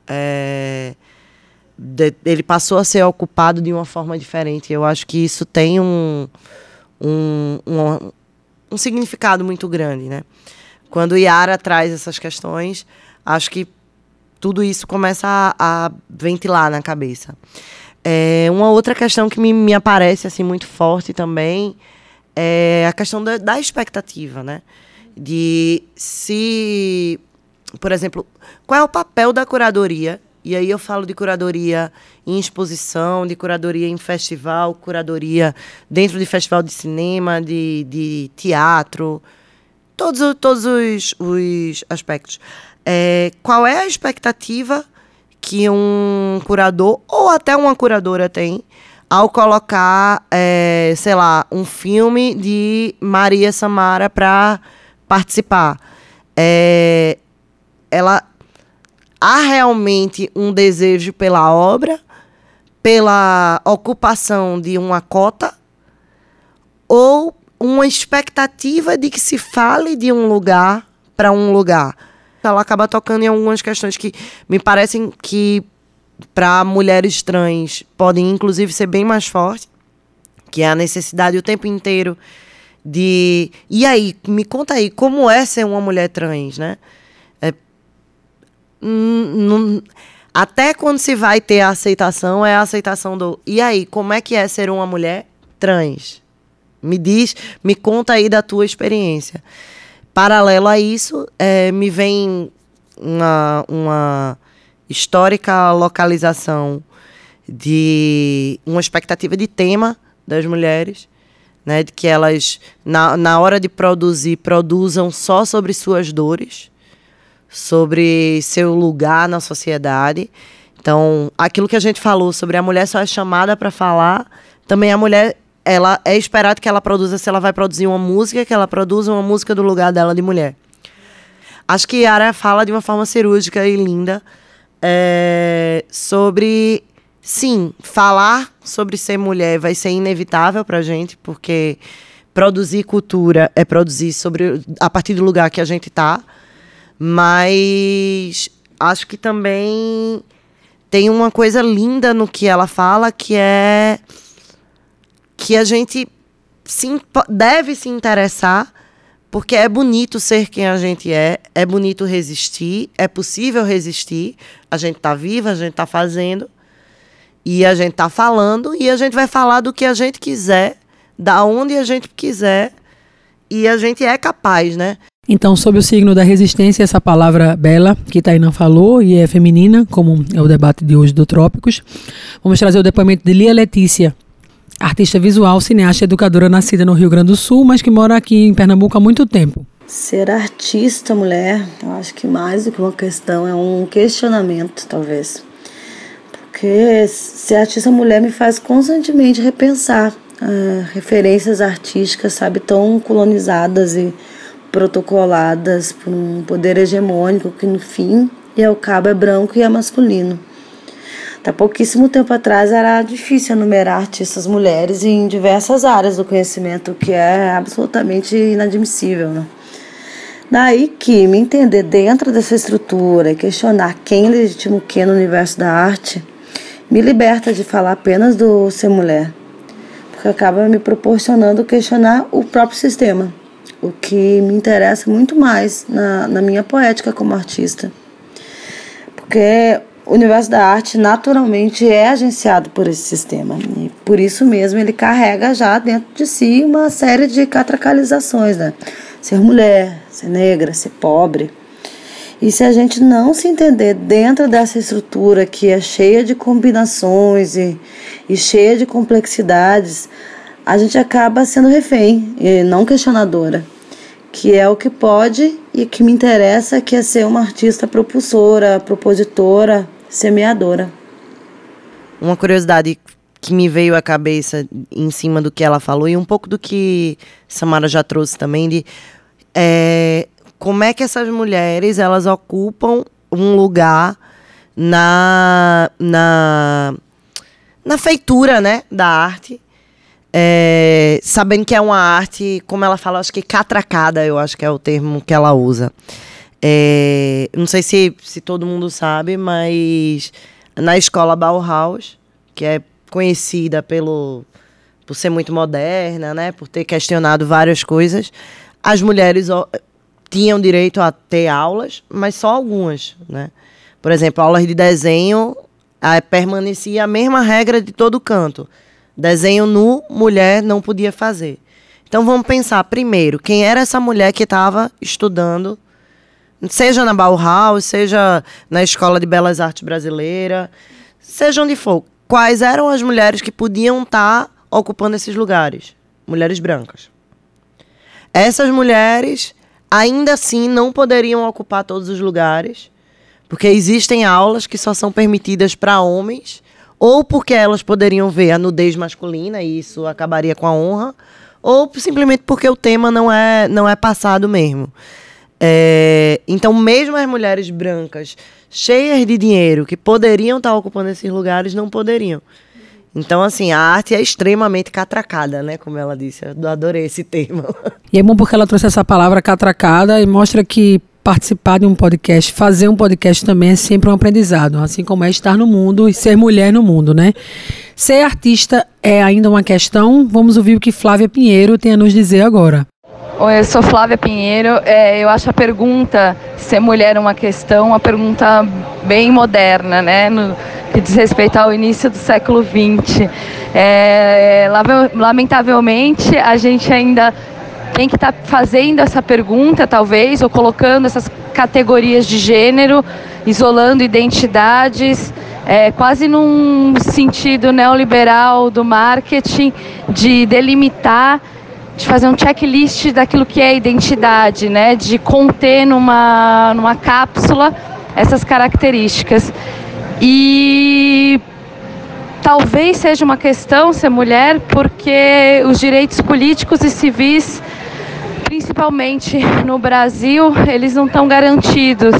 é, de, ele passou a ser ocupado de uma forma diferente. Eu acho que isso tem um, um, um, um significado muito grande, né? Quando Yara traz essas questões, acho que tudo isso começa a, a ventilar na cabeça. É, uma outra questão que me, me aparece assim muito forte também é a questão da, da expectativa, né? de se, por exemplo, qual é o papel da curadoria? E aí eu falo de curadoria em exposição, de curadoria em festival, curadoria dentro de festival de cinema, de, de teatro, todos, todos os, os aspectos. É, qual é a expectativa que um curador ou até uma curadora tem ao colocar, é, sei lá, um filme de Maria Samara para participar, é, ela há realmente um desejo pela obra, pela ocupação de uma cota, ou uma expectativa de que se fale de um lugar para um lugar. Ela acaba tocando em algumas questões que me parecem que para mulheres trans podem inclusive ser bem mais fortes, que é a necessidade o tempo inteiro de. E aí, me conta aí, como é ser uma mulher trans, né? É, até quando se vai ter a aceitação, é a aceitação do. E aí, como é que é ser uma mulher trans? Me diz, me conta aí da tua experiência. Paralelo a isso, é, me vem uma, uma histórica localização de uma expectativa de tema das mulheres né, de que elas, na, na hora de produzir, produzam só sobre suas dores, sobre seu lugar na sociedade. Então, aquilo que a gente falou sobre a mulher só é chamada para falar, também a mulher ela é esperado que ela produza, se ela vai produzir uma música, que ela produza uma música do lugar dela de mulher. Acho que Yara fala de uma forma cirúrgica e linda é, sobre sim, falar sobre ser mulher vai ser inevitável para a gente, porque produzir cultura é produzir sobre a partir do lugar que a gente está, mas acho que também tem uma coisa linda no que ela fala que é que a gente se, deve se interessar porque é bonito ser quem a gente é, é bonito resistir, é possível resistir, a gente está viva, a gente está fazendo. E a gente tá falando e a gente vai falar do que a gente quiser, da onde a gente quiser, e a gente é capaz, né? Então, sob o signo da resistência, essa palavra bela que Tainan falou e é feminina, como é o debate de hoje do Trópicos, vamos trazer o depoimento de Lia Letícia, artista visual, cineasta e educadora nascida no Rio Grande do Sul, mas que mora aqui em Pernambuco há muito tempo. Ser artista, mulher, eu acho que mais do que uma questão, é um questionamento, talvez porque ser artista mulher me faz constantemente repensar uh, referências artísticas, sabe, tão colonizadas e protocoladas por um poder hegemônico que no fim e ao cabo é branco e é masculino. Há pouquíssimo tempo atrás era difícil enumerar artistas mulheres em diversas áreas do conhecimento, o que é absolutamente inadmissível. Né? Daí que me entender dentro dessa estrutura e questionar quem legitima o que no universo da arte me liberta de falar apenas do ser mulher, porque acaba me proporcionando questionar o próprio sistema, o que me interessa muito mais na, na minha poética como artista. Porque o universo da arte naturalmente é agenciado por esse sistema. E por isso mesmo ele carrega já dentro de si uma série de catracalizações, né? Ser mulher, ser negra, ser pobre. E se a gente não se entender dentro dessa estrutura que é cheia de combinações e, e cheia de complexidades, a gente acaba sendo refém e não questionadora que é o que pode e que me interessa, que é ser uma artista propulsora, propositora, semeadora. Uma curiosidade que me veio à cabeça em cima do que ela falou e um pouco do que Samara já trouxe também de é, como é que essas mulheres elas ocupam um lugar na na na feitura né da arte é, sabendo que é uma arte como ela fala acho que catracada eu acho que é o termo que ela usa é, não sei se, se todo mundo sabe, mas na escola Bauhaus, que é conhecida pelo, por ser muito moderna, né, por ter questionado várias coisas, as mulheres tinham direito a ter aulas, mas só algumas. Né? Por exemplo, aulas de desenho a, permanecia a mesma regra de todo canto. Desenho nu, mulher não podia fazer. Então vamos pensar primeiro, quem era essa mulher que estava estudando Seja na Bauhaus, seja na Escola de Belas Artes Brasileira, seja onde for. Quais eram as mulheres que podiam estar tá ocupando esses lugares? Mulheres brancas. Essas mulheres ainda assim não poderiam ocupar todos os lugares, porque existem aulas que só são permitidas para homens, ou porque elas poderiam ver a nudez masculina e isso acabaria com a honra, ou simplesmente porque o tema não é, não é passado mesmo. É, então, mesmo as mulheres brancas cheias de dinheiro que poderiam estar ocupando esses lugares não poderiam. Então, assim, a arte é extremamente catracada, né? Como ela disse. Eu adorei esse termo. E é bom porque ela trouxe essa palavra catracada e mostra que participar de um podcast, fazer um podcast também é sempre um aprendizado, assim como é estar no mundo e ser mulher no mundo, né? Ser artista é ainda uma questão. Vamos ouvir o que Flávia Pinheiro tem a nos dizer agora. Oi, eu sou Flávia Pinheiro. É, eu acho a pergunta ser mulher uma questão, uma pergunta bem moderna, né? No, que diz respeito ao início do século XX. É, lamentavelmente, a gente ainda tem que estar tá fazendo essa pergunta, talvez, ou colocando essas categorias de gênero, isolando identidades, é, quase num sentido neoliberal do marketing, de delimitar de fazer um checklist daquilo que é identidade, né? De conter numa, numa cápsula essas características. E talvez seja uma questão ser mulher porque os direitos políticos e civis, principalmente no Brasil, eles não estão garantidos,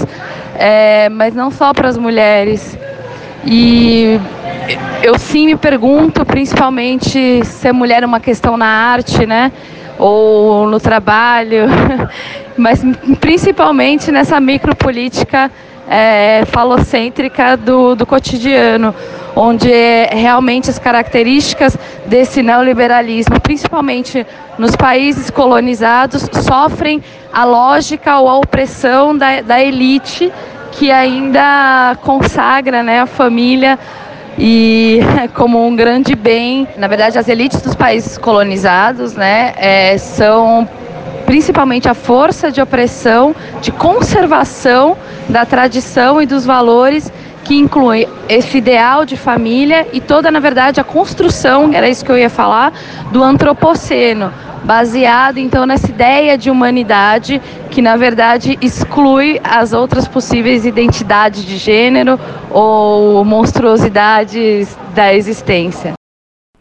é, mas não só para as mulheres. E eu sim me pergunto, principalmente se mulher é uma questão na arte, né? Ou no trabalho, mas principalmente nessa micropolítica é, falocêntrica do, do cotidiano, onde realmente as características desse neoliberalismo, principalmente nos países colonizados, sofrem a lógica ou a opressão da, da elite que ainda consagra né, a família e como um grande bem. Na verdade, as elites dos países colonizados né, é, são principalmente a força de opressão, de conservação da tradição e dos valores que inclui esse ideal de família e toda, na verdade, a construção, era isso que eu ia falar, do antropoceno, baseado então nessa ideia de humanidade que na verdade exclui as outras possíveis identidades de gênero ou monstruosidades da existência.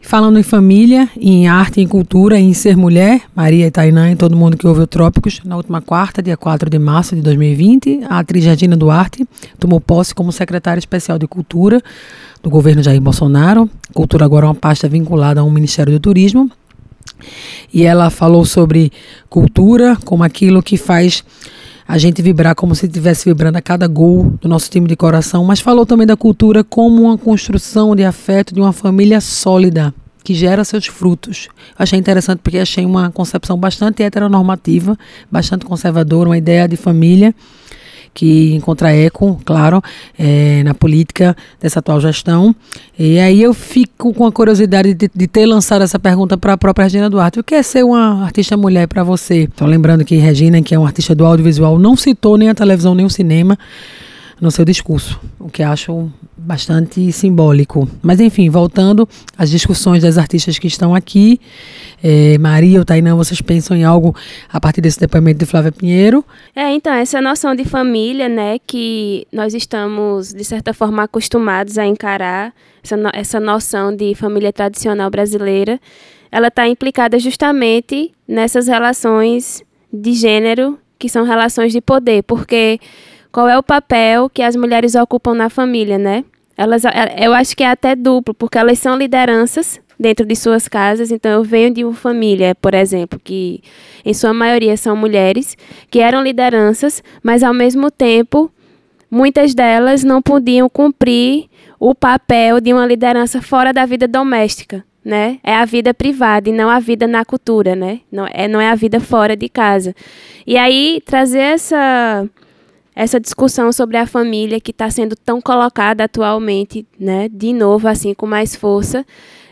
Falando em família, em arte, em cultura, em ser mulher, Maria e Tainã e todo mundo que ouve o Trópicos, na última quarta, dia 4 de março de 2020, a atriz Jardina Duarte tomou posse como secretária especial de Cultura do governo Jair Bolsonaro. Cultura agora é uma pasta vinculada ao Ministério do Turismo e ela falou sobre cultura como aquilo que faz a gente vibrar como se estivesse vibrando a cada gol do nosso time de coração, mas falou também da cultura como uma construção de afeto de uma família sólida que gera seus frutos. Achei interessante porque achei uma concepção bastante heteronormativa, bastante conservadora, uma ideia de família que encontra eco, claro, é, na política dessa atual gestão. E aí eu fico com a curiosidade de, de ter lançado essa pergunta para a própria Regina Duarte. O que é ser uma artista mulher para você? Estou lembrando que Regina, que é uma artista do audiovisual, não citou nem a televisão nem o cinema no seu discurso, o que acho bastante simbólico. Mas enfim, voltando às discussões das artistas que estão aqui, é, Maria ou Tainã, vocês pensam em algo a partir desse depoimento de Flávia Pinheiro? É, então, essa noção de família, né, que nós estamos, de certa forma, acostumados a encarar, essa, no, essa noção de família tradicional brasileira, ela está implicada justamente nessas relações de gênero, que são relações de poder, porque qual é o papel que as mulheres ocupam na família, né? Elas, eu acho que é até duplo, porque elas são lideranças dentro de suas casas. Então, eu venho de uma família, por exemplo, que em sua maioria são mulheres, que eram lideranças, mas ao mesmo tempo, muitas delas não podiam cumprir o papel de uma liderança fora da vida doméstica. Né? É a vida privada e não a vida na cultura, né? Não é, não é a vida fora de casa. E aí trazer essa essa discussão sobre a família que está sendo tão colocada atualmente, né, de novo, assim, com mais força,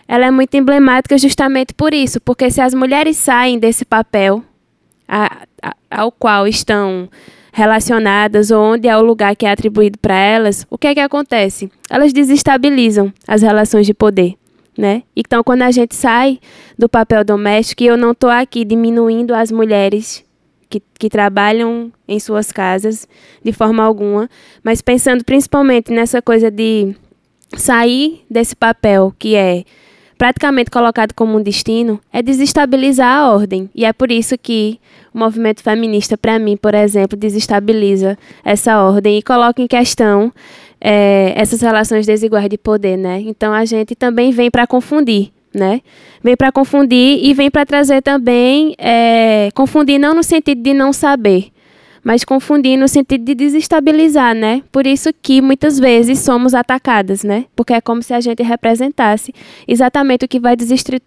ela é muito emblemática justamente por isso, porque se as mulheres saem desse papel a, a, ao qual estão relacionadas ou onde é o lugar que é atribuído para elas, o que é que acontece? Elas desestabilizam as relações de poder. Né? Então, quando a gente sai do papel doméstico, e eu não estou aqui diminuindo as mulheres que, que trabalham em suas casas de forma alguma, mas pensando principalmente nessa coisa de sair desse papel que é praticamente colocado como um destino, é desestabilizar a ordem. E é por isso que o movimento feminista, para mim, por exemplo, desestabiliza essa ordem e coloca em questão é, essas relações desiguais de poder, né? Então a gente também vem para confundir né? Vem para confundir e vem para trazer também, é, confundir não no sentido de não saber, mas confundir no sentido de desestabilizar, né? Por isso que muitas vezes somos atacadas, né? Porque é como se a gente representasse exatamente o que vai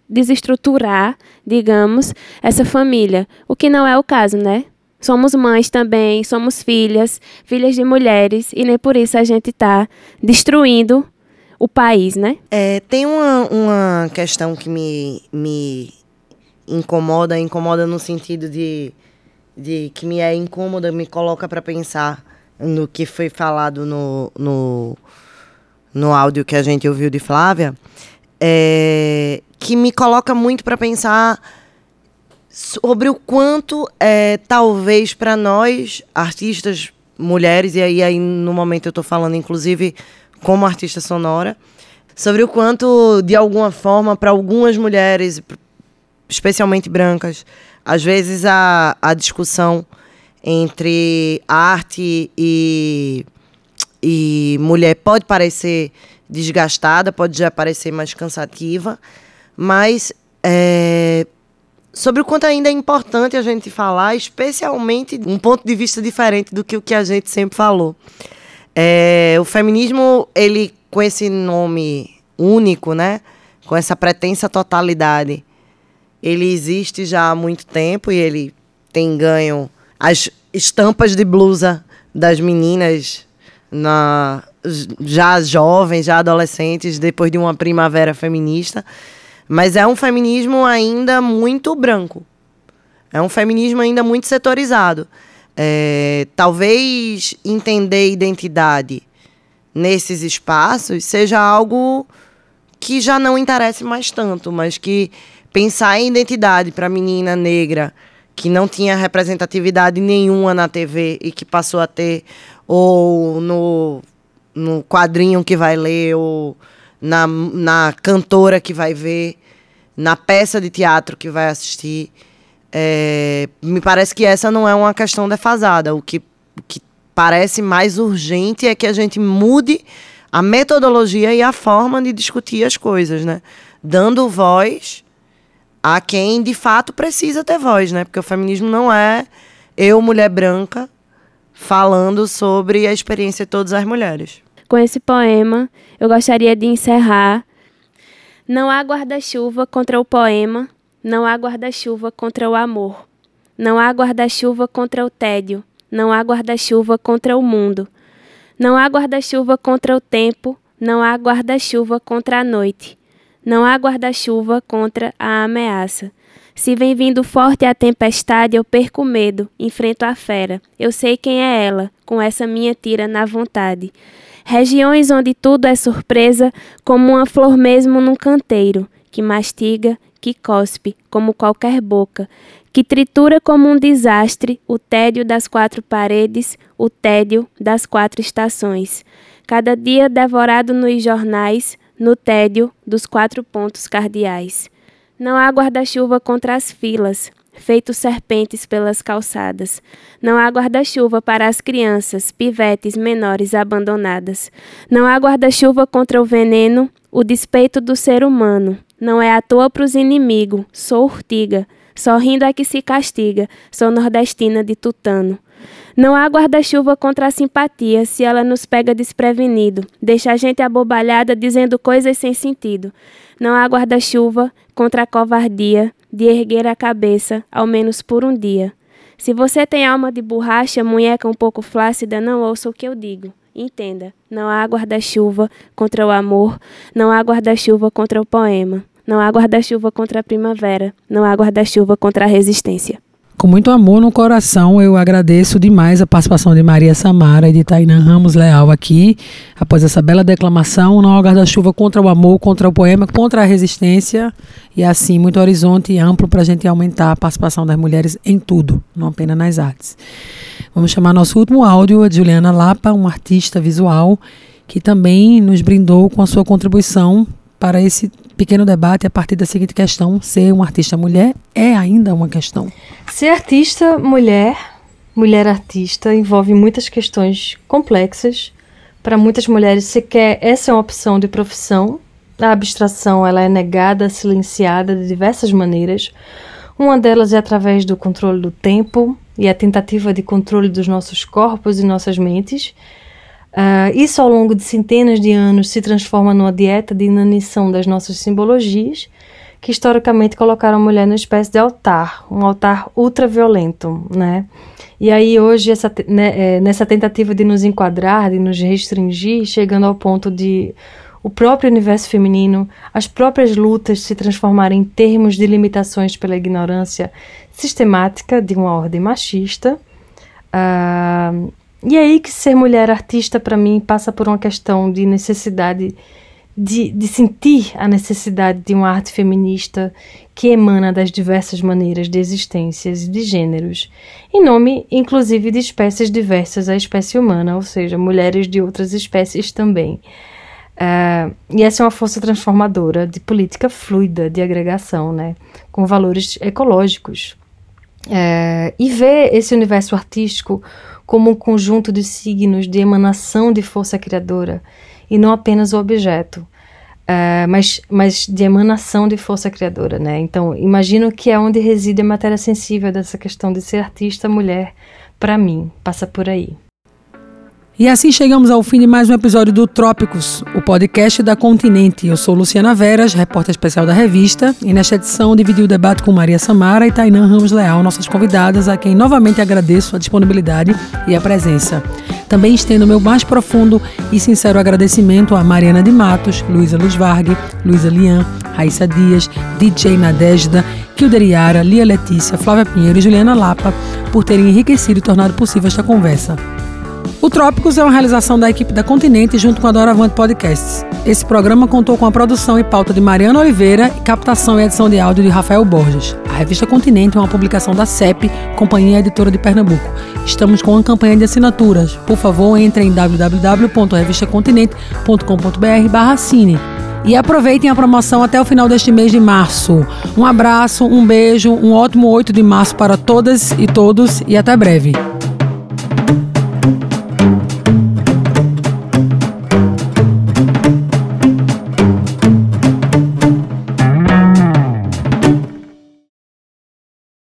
desestruturar, digamos, essa família. O que não é o caso, né? Somos mães também, somos filhas, filhas de mulheres, e nem por isso a gente está destruindo o país, né? É, tem uma, uma questão que me, me incomoda, incomoda no sentido de, de que me é incômoda, me coloca para pensar no que foi falado no, no, no áudio que a gente ouviu de Flávia, é, que me coloca muito para pensar sobre o quanto é, talvez para nós artistas mulheres e aí, aí no momento eu estou falando inclusive como artista sonora, sobre o quanto, de alguma forma, para algumas mulheres, especialmente brancas, às vezes a, a discussão entre arte e, e mulher pode parecer desgastada, pode já parecer mais cansativa, mas é, sobre o quanto ainda é importante a gente falar, especialmente um ponto de vista diferente do que o que a gente sempre falou. É, o feminismo, ele com esse nome único, né? Com essa pretensa totalidade, ele existe já há muito tempo e ele tem ganho as estampas de blusa das meninas na já jovens, já adolescentes, depois de uma primavera feminista. Mas é um feminismo ainda muito branco. É um feminismo ainda muito setorizado. É, talvez entender identidade nesses espaços seja algo que já não interessa mais tanto, mas que pensar em identidade para menina negra que não tinha representatividade nenhuma na TV e que passou a ter ou no, no quadrinho que vai ler ou na, na cantora que vai ver, na peça de teatro que vai assistir. É, me parece que essa não é uma questão defasada. O que, o que parece mais urgente é que a gente mude a metodologia e a forma de discutir as coisas, né? Dando voz a quem de fato precisa ter voz, né? Porque o feminismo não é eu, mulher branca, falando sobre a experiência de todas as mulheres. Com esse poema, eu gostaria de encerrar. Não há guarda-chuva contra o poema, não há guarda-chuva contra o amor. Não há guarda-chuva contra o tédio, não há guarda-chuva contra o mundo. Não há guarda-chuva contra o tempo, não há guarda-chuva contra a noite. Não há guarda-chuva contra a ameaça. Se vem vindo forte a tempestade, eu perco medo, enfrento a fera. Eu sei quem é ela, com essa minha tira na vontade. Regiões onde tudo é surpresa, como uma flor mesmo num canteiro, que mastiga, que cospe, como qualquer boca, que tritura como um desastre o tédio das quatro paredes, o tédio das quatro estações. Cada dia devorado nos jornais, no tédio dos quatro pontos cardeais. Não há guarda-chuva contra as filas, feitos serpentes pelas calçadas. Não há guarda-chuva para as crianças, pivetes menores abandonadas. Não há guarda-chuva contra o veneno, o despeito do ser humano. Não é à toa pros inimigos, sou urtiga. Sorrindo é que se castiga, sou nordestina de tutano. Não há guarda-chuva contra a simpatia se ela nos pega desprevenido, deixa a gente abobalhada dizendo coisas sem sentido. Não há guarda-chuva contra a covardia de erguer a cabeça, ao menos por um dia. Se você tem alma de borracha, munheca um pouco flácida, não ouça o que eu digo. Entenda, não há guarda-chuva contra o amor, não há guarda-chuva contra o poema, não há guarda-chuva contra a primavera, não há guarda-chuva contra a resistência. Com muito amor no coração, eu agradeço demais a participação de Maria Samara e de Tainan Ramos Leal aqui, após essa bela declamação, não há guarda-chuva contra o amor, contra o poema, contra a resistência, e assim, muito horizonte amplo para a gente aumentar a participação das mulheres em tudo, não apenas nas artes. Vamos chamar nosso último áudio, a Juliana Lapa, uma artista visual, que também nos brindou com a sua contribuição para esse pequeno debate a partir da seguinte questão: ser uma artista mulher é ainda uma questão? Ser artista mulher, mulher artista, envolve muitas questões complexas. Para muitas mulheres, sequer essa é uma opção de profissão. A abstração ela é negada, silenciada de diversas maneiras. Uma delas é através do controle do tempo e a tentativa de controle dos nossos corpos e nossas mentes. Uh, isso ao longo de centenas de anos se transforma numa dieta de inanição das nossas simbologias, que historicamente colocaram a mulher numa espécie de altar, um altar ultraviolento, né? E aí hoje, essa, né, é, nessa tentativa de nos enquadrar, de nos restringir, chegando ao ponto de o próprio universo feminino, as próprias lutas se transformarem em termos de limitações pela ignorância sistemática de uma ordem machista, uh, e aí que ser mulher artista para mim passa por uma questão de necessidade de, de sentir a necessidade de uma arte feminista que emana das diversas maneiras de existências e de gêneros, em nome inclusive de espécies diversas à espécie humana, ou seja, mulheres de outras espécies também. Uh, e essa é uma força transformadora de política fluida de agregação, né, com valores ecológicos. Uh, e ver esse universo artístico como um conjunto de signos de emanação de força criadora e não apenas o objeto, uh, mas, mas de emanação de força criadora, né? Então, imagino que é onde reside a matéria sensível dessa questão de ser artista mulher, para mim, passa por aí. E assim chegamos ao fim de mais um episódio do Trópicos, o podcast da Continente. Eu sou Luciana Veras, repórter especial da revista, e nesta edição dividi o debate com Maria Samara e Tainan Ramos Leal, nossas convidadas, a quem novamente agradeço a disponibilidade e a presença. Também estendo meu mais profundo e sincero agradecimento a Mariana de Matos, Luísa Luz Vargue, Luísa Lian, Raíssa Dias, DJ Nadejda, Kilder Yara, Lia Letícia, Flávia Pinheiro e Juliana Lapa por terem enriquecido e tornado possível esta conversa. O Trópicos é uma realização da equipe da Continente junto com a Doravante Podcasts. Esse programa contou com a produção e pauta de Mariana Oliveira e captação e edição de áudio de Rafael Borges. A revista Continente é uma publicação da CEP, Companhia Editora de Pernambuco. Estamos com uma campanha de assinaturas. Por favor, entre em www.revistacontinente.com.br cine e aproveitem a promoção até o final deste mês de março. Um abraço, um beijo, um ótimo 8 de março para todas e todos e até breve.